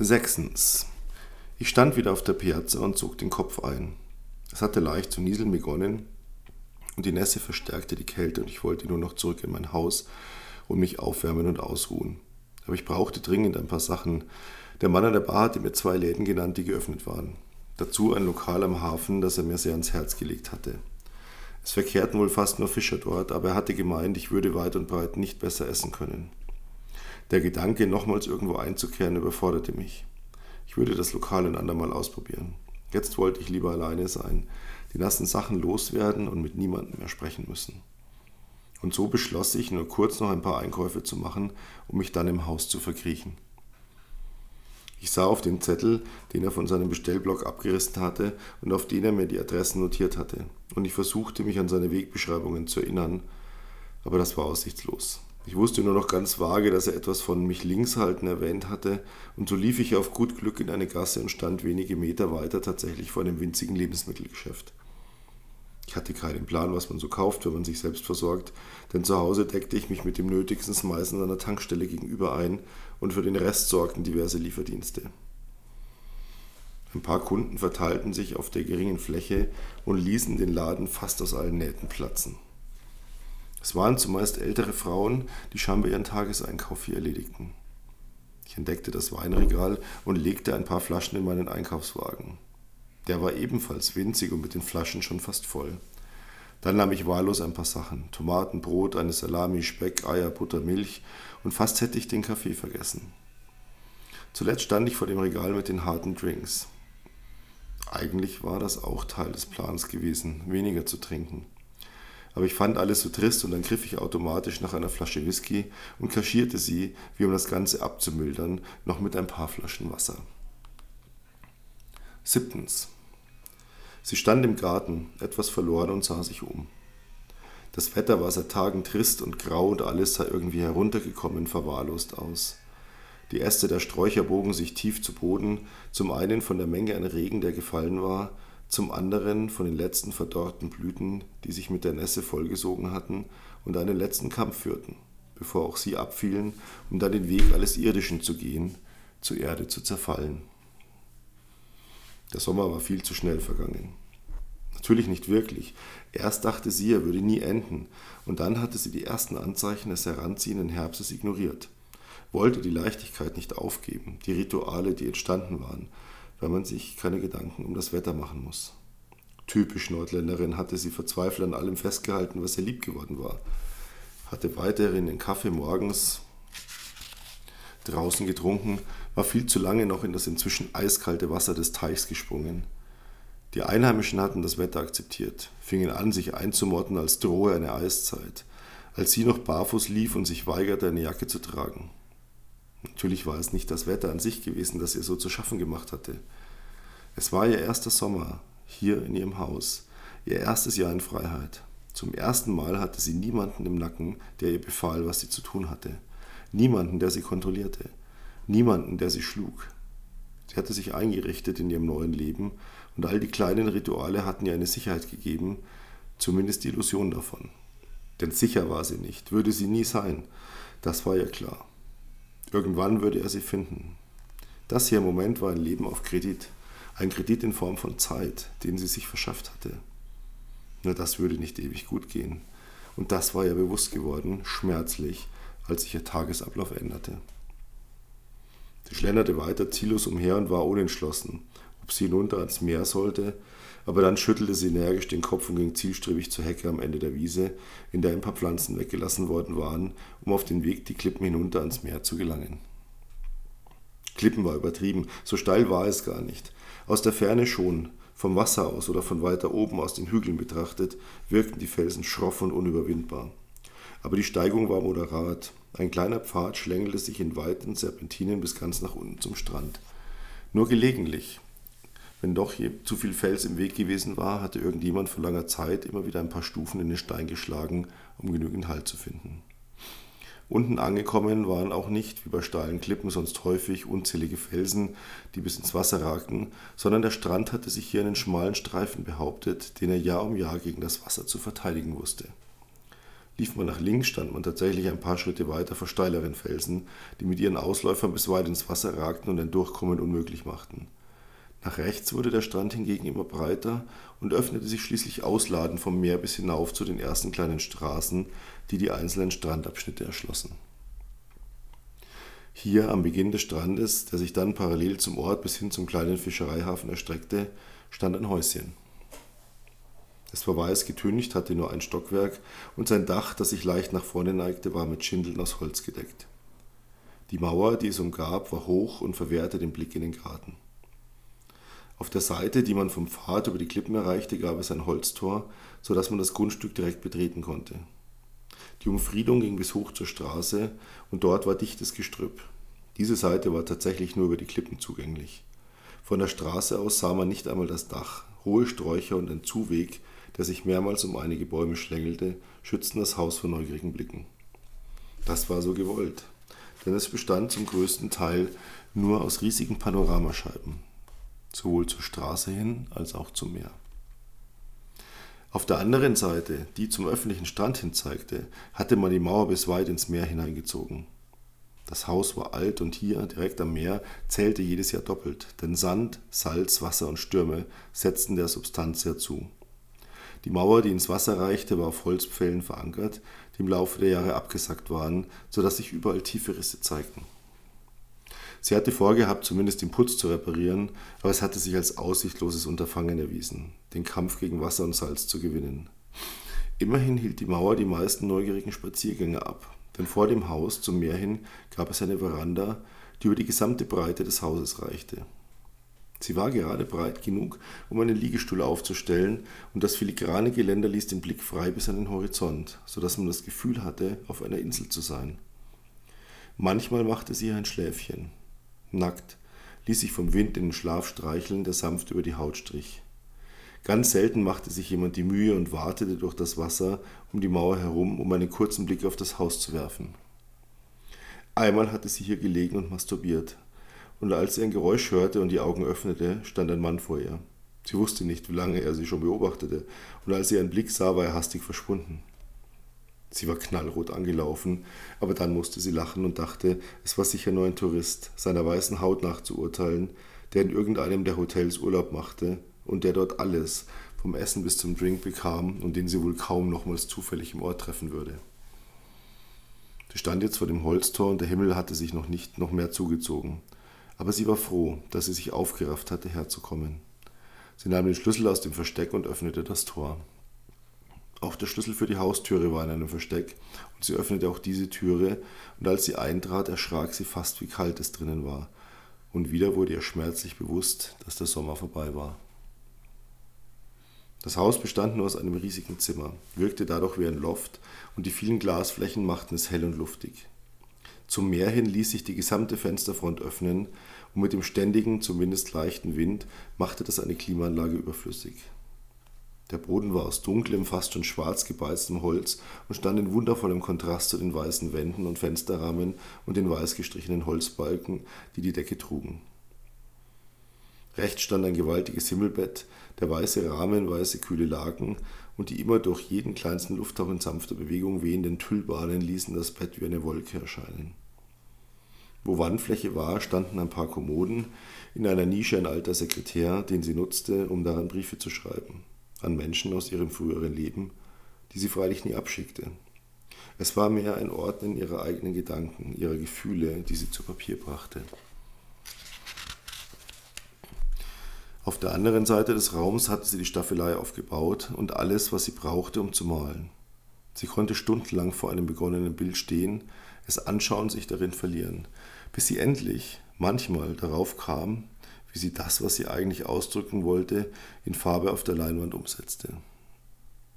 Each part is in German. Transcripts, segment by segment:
Sechstens. Ich stand wieder auf der Piazza und zog den Kopf ein. Es hatte leicht zu nieseln begonnen und die Nässe verstärkte die Kälte und ich wollte nur noch zurück in mein Haus und mich aufwärmen und ausruhen. Aber ich brauchte dringend ein paar Sachen. Der Mann an der Bar hatte mir zwei Läden genannt, die geöffnet waren. Dazu ein Lokal am Hafen, das er mir sehr ans Herz gelegt hatte. Es verkehrten wohl fast nur Fischer dort, aber er hatte gemeint, ich würde weit und breit nicht besser essen können. Der Gedanke, nochmals irgendwo einzukehren, überforderte mich. Ich würde das Lokal ein andermal ausprobieren. Jetzt wollte ich lieber alleine sein, die nassen Sachen loswerden und mit niemandem mehr sprechen müssen. Und so beschloss ich, nur kurz noch ein paar Einkäufe zu machen, um mich dann im Haus zu verkriechen. Ich sah auf den Zettel, den er von seinem Bestellblock abgerissen hatte und auf den er mir die Adressen notiert hatte, und ich versuchte mich an seine Wegbeschreibungen zu erinnern, aber das war aussichtslos. Ich wusste nur noch ganz vage, dass er etwas von mich links halten erwähnt hatte, und so lief ich auf gut Glück in eine Gasse und stand wenige Meter weiter tatsächlich vor einem winzigen Lebensmittelgeschäft. Ich hatte keinen Plan, was man so kauft, wenn man sich selbst versorgt, denn zu Hause deckte ich mich mit dem Nötigsten meistens an einer Tankstelle gegenüber ein und für den Rest sorgten diverse Lieferdienste. Ein paar Kunden verteilten sich auf der geringen Fläche und ließen den Laden fast aus allen Nähten platzen. Es waren zumeist ältere Frauen, die scheinbar ihren Tageseinkauf hier erledigten. Ich entdeckte das Weinregal und legte ein paar Flaschen in meinen Einkaufswagen. Der war ebenfalls winzig und mit den Flaschen schon fast voll. Dann nahm ich wahllos ein paar Sachen: Tomaten, Brot, eine Salami, Speck, Eier, Butter, Milch und fast hätte ich den Kaffee vergessen. Zuletzt stand ich vor dem Regal mit den harten Drinks. Eigentlich war das auch Teil des Plans gewesen, weniger zu trinken aber ich fand alles so trist und dann griff ich automatisch nach einer Flasche Whisky und kaschierte sie, wie um das Ganze abzumildern, noch mit ein paar Flaschen Wasser. Siebtens. Sie stand im Garten, etwas verloren und sah sich um. Das Wetter war seit Tagen trist und grau und alles sah irgendwie heruntergekommen, verwahrlost aus. Die Äste der Sträucher bogen sich tief zu Boden, zum einen von der Menge an Regen, der gefallen war, zum anderen von den letzten verdorrten Blüten, die sich mit der Nässe vollgesogen hatten und einen letzten Kampf führten, bevor auch sie abfielen, um dann den Weg alles Irdischen zu gehen, zur Erde zu zerfallen. Der Sommer war viel zu schnell vergangen. Natürlich nicht wirklich. Erst dachte sie, er würde nie enden, und dann hatte sie die ersten Anzeichen des heranziehenden Herbstes ignoriert, wollte die Leichtigkeit nicht aufgeben, die Rituale, die entstanden waren, weil man sich keine Gedanken um das Wetter machen muss. Typisch Nordländerin hatte sie verzweifelt an allem festgehalten, was ihr lieb geworden war. Hatte weiterhin den Kaffee morgens draußen getrunken, war viel zu lange noch in das inzwischen eiskalte Wasser des Teichs gesprungen. Die Einheimischen hatten das Wetter akzeptiert, fingen an, sich einzumotten, als drohe eine Eiszeit, als sie noch barfuß lief und sich weigerte, eine Jacke zu tragen. Natürlich war es nicht das Wetter an sich gewesen, das ihr so zu schaffen gemacht hatte. Es war ihr erster Sommer hier in ihrem Haus, ihr erstes Jahr in Freiheit. Zum ersten Mal hatte sie niemanden im Nacken, der ihr befahl, was sie zu tun hatte. Niemanden, der sie kontrollierte. Niemanden, der sie schlug. Sie hatte sich eingerichtet in ihrem neuen Leben und all die kleinen Rituale hatten ihr eine Sicherheit gegeben, zumindest die Illusion davon. Denn sicher war sie nicht, würde sie nie sein. Das war ihr klar. Irgendwann würde er sie finden. Das hier im Moment war ein Leben auf Kredit. Ein Kredit in Form von Zeit, den sie sich verschafft hatte. Nur das würde nicht ewig gut gehen. Und das war ihr bewusst geworden, schmerzlich, als sich ihr Tagesablauf änderte. Sie schlenderte weiter ziellos umher und war unentschlossen, ob sie hinunter ans Meer sollte aber dann schüttelte sie energisch den Kopf und ging zielstrebig zur Hecke am Ende der Wiese, in der ein paar Pflanzen weggelassen worden waren, um auf den Weg die Klippen hinunter ans Meer zu gelangen. Klippen war übertrieben, so steil war es gar nicht. Aus der Ferne schon, vom Wasser aus oder von weiter oben aus den Hügeln betrachtet, wirkten die Felsen schroff und unüberwindbar. Aber die Steigung war moderat. Ein kleiner Pfad schlängelte sich in weiten Serpentinen bis ganz nach unten zum Strand. Nur gelegentlich, wenn doch hier zu viel Fels im Weg gewesen war, hatte irgendjemand vor langer Zeit immer wieder ein paar Stufen in den Stein geschlagen, um genügend Halt zu finden. Unten angekommen waren auch nicht, wie bei steilen Klippen sonst häufig, unzählige Felsen, die bis ins Wasser ragten, sondern der Strand hatte sich hier einen schmalen Streifen behauptet, den er Jahr um Jahr gegen das Wasser zu verteidigen wusste. Lief man nach links, stand man tatsächlich ein paar Schritte weiter vor steileren Felsen, die mit ihren Ausläufern bis weit ins Wasser ragten und ein Durchkommen unmöglich machten. Nach rechts wurde der Strand hingegen immer breiter und öffnete sich schließlich ausladend vom Meer bis hinauf zu den ersten kleinen Straßen, die die einzelnen Strandabschnitte erschlossen. Hier am Beginn des Strandes, der sich dann parallel zum Ort bis hin zum kleinen Fischereihafen erstreckte, stand ein Häuschen. Es war weiß getüncht, hatte nur ein Stockwerk und sein Dach, das sich leicht nach vorne neigte, war mit Schindeln aus Holz gedeckt. Die Mauer, die es umgab, war hoch und verwehrte den Blick in den Garten. Auf der Seite, die man vom Pfad über die Klippen erreichte, gab es ein Holztor, so dass man das Grundstück direkt betreten konnte. Die Umfriedung ging bis hoch zur Straße und dort war dichtes Gestrüpp. Diese Seite war tatsächlich nur über die Klippen zugänglich. Von der Straße aus sah man nicht einmal das Dach. Hohe Sträucher und ein Zuweg, der sich mehrmals um einige Bäume schlängelte, schützten das Haus vor neugierigen Blicken. Das war so gewollt, denn es bestand zum größten Teil nur aus riesigen Panoramascheiben, sowohl zur Straße hin als auch zum Meer. Auf der anderen Seite, die zum öffentlichen Strand hin zeigte, hatte man die Mauer bis weit ins Meer hineingezogen. Das Haus war alt und hier, direkt am Meer, zählte jedes Jahr doppelt, denn Sand, Salz, Wasser und Stürme setzten der Substanz sehr zu. Die Mauer, die ins Wasser reichte, war auf Holzpfählen verankert, die im Laufe der Jahre abgesackt waren, so dass sich überall tiefe Risse zeigten. Sie hatte vorgehabt, zumindest den Putz zu reparieren, aber es hatte sich als aussichtloses Unterfangen erwiesen, den Kampf gegen Wasser und Salz zu gewinnen. Immerhin hielt die Mauer die meisten neugierigen Spaziergänger ab, denn vor dem Haus zum Meer hin gab es eine Veranda, die über die gesamte Breite des Hauses reichte. Sie war gerade breit genug, um einen Liegestuhl aufzustellen, und das filigrane Geländer ließ den Blick frei bis an den Horizont, so dass man das Gefühl hatte, auf einer Insel zu sein. Manchmal machte sie ein Schläfchen, nackt, ließ sich vom Wind in den Schlaf streicheln, der sanft über die Haut strich. Ganz selten machte sich jemand die Mühe und wartete durch das Wasser um die Mauer herum, um einen kurzen Blick auf das Haus zu werfen. Einmal hatte sie hier gelegen und masturbiert, und als sie ein Geräusch hörte und die Augen öffnete, stand ein Mann vor ihr. Sie wusste nicht, wie lange er sie schon beobachtete, und als sie einen Blick sah, war er hastig verschwunden. Sie war knallrot angelaufen, aber dann musste sie lachen und dachte, es war sicher nur ein Tourist, seiner weißen Haut nach zu urteilen, der in irgendeinem der Hotels Urlaub machte und der dort alles, vom Essen bis zum Drink bekam und den sie wohl kaum nochmals zufällig im Ort treffen würde. Sie stand jetzt vor dem Holztor und der Himmel hatte sich noch nicht noch mehr zugezogen. Aber sie war froh, dass sie sich aufgerafft hatte, herzukommen. Sie nahm den Schlüssel aus dem Versteck und öffnete das Tor. Auch der Schlüssel für die Haustüre war in einem Versteck, und sie öffnete auch diese Türe, und als sie eintrat, erschrak sie fast, wie kalt es drinnen war, und wieder wurde ihr schmerzlich bewusst, dass der Sommer vorbei war. Das Haus bestand nur aus einem riesigen Zimmer, wirkte dadurch wie ein Loft, und die vielen Glasflächen machten es hell und luftig. Zum Meer hin ließ sich die gesamte Fensterfront öffnen, und mit dem ständigen, zumindest leichten Wind machte das eine Klimaanlage überflüssig. Der Boden war aus dunklem, fast schon schwarz gebeiztem Holz und stand in wundervollem Kontrast zu den weißen Wänden und Fensterrahmen und den weiß gestrichenen Holzbalken, die die Decke trugen. Rechts stand ein gewaltiges Himmelbett, der weiße Rahmen, weiße kühle Laken und die immer durch jeden kleinsten Lufthauch in sanfter Bewegung wehenden Tüllbahnen ließen das Bett wie eine Wolke erscheinen. Wo Wandfläche war, standen ein paar Kommoden, in einer Nische ein alter Sekretär, den sie nutzte, um daran Briefe zu schreiben an Menschen aus ihrem früheren Leben, die sie freilich nie abschickte. Es war mehr ein Ordnen ihrer eigenen Gedanken, ihrer Gefühle, die sie zu Papier brachte. Auf der anderen Seite des Raums hatte sie die Staffelei aufgebaut und alles, was sie brauchte, um zu malen. Sie konnte stundenlang vor einem begonnenen Bild stehen, es anschauen, sich darin verlieren, bis sie endlich, manchmal, darauf kam, wie sie das, was sie eigentlich ausdrücken wollte, in Farbe auf der Leinwand umsetzte.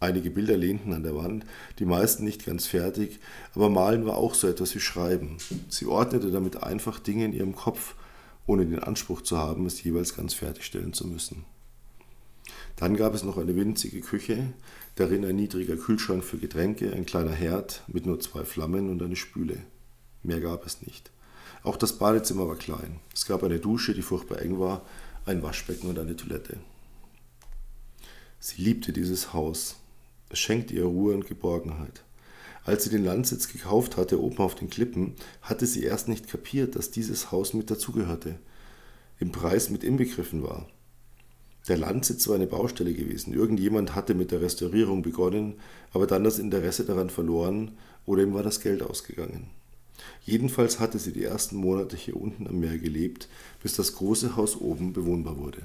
Einige Bilder lehnten an der Wand, die meisten nicht ganz fertig, aber Malen war auch so etwas wie Schreiben. Sie ordnete damit einfach Dinge in ihrem Kopf, ohne den Anspruch zu haben, es jeweils ganz fertigstellen zu müssen. Dann gab es noch eine winzige Küche, darin ein niedriger Kühlschrank für Getränke, ein kleiner Herd mit nur zwei Flammen und eine Spüle. Mehr gab es nicht. Auch das Badezimmer war klein. Es gab eine Dusche, die furchtbar eng war, ein Waschbecken und eine Toilette. Sie liebte dieses Haus. Es schenkte ihr Ruhe und Geborgenheit. Als sie den Landsitz gekauft hatte, oben auf den Klippen, hatte sie erst nicht kapiert, dass dieses Haus mit dazugehörte, im Preis mit inbegriffen war. Der Landsitz war eine Baustelle gewesen. Irgendjemand hatte mit der Restaurierung begonnen, aber dann das Interesse daran verloren oder ihm war das Geld ausgegangen. Jedenfalls hatte sie die ersten Monate hier unten am Meer gelebt, bis das große Haus oben bewohnbar wurde.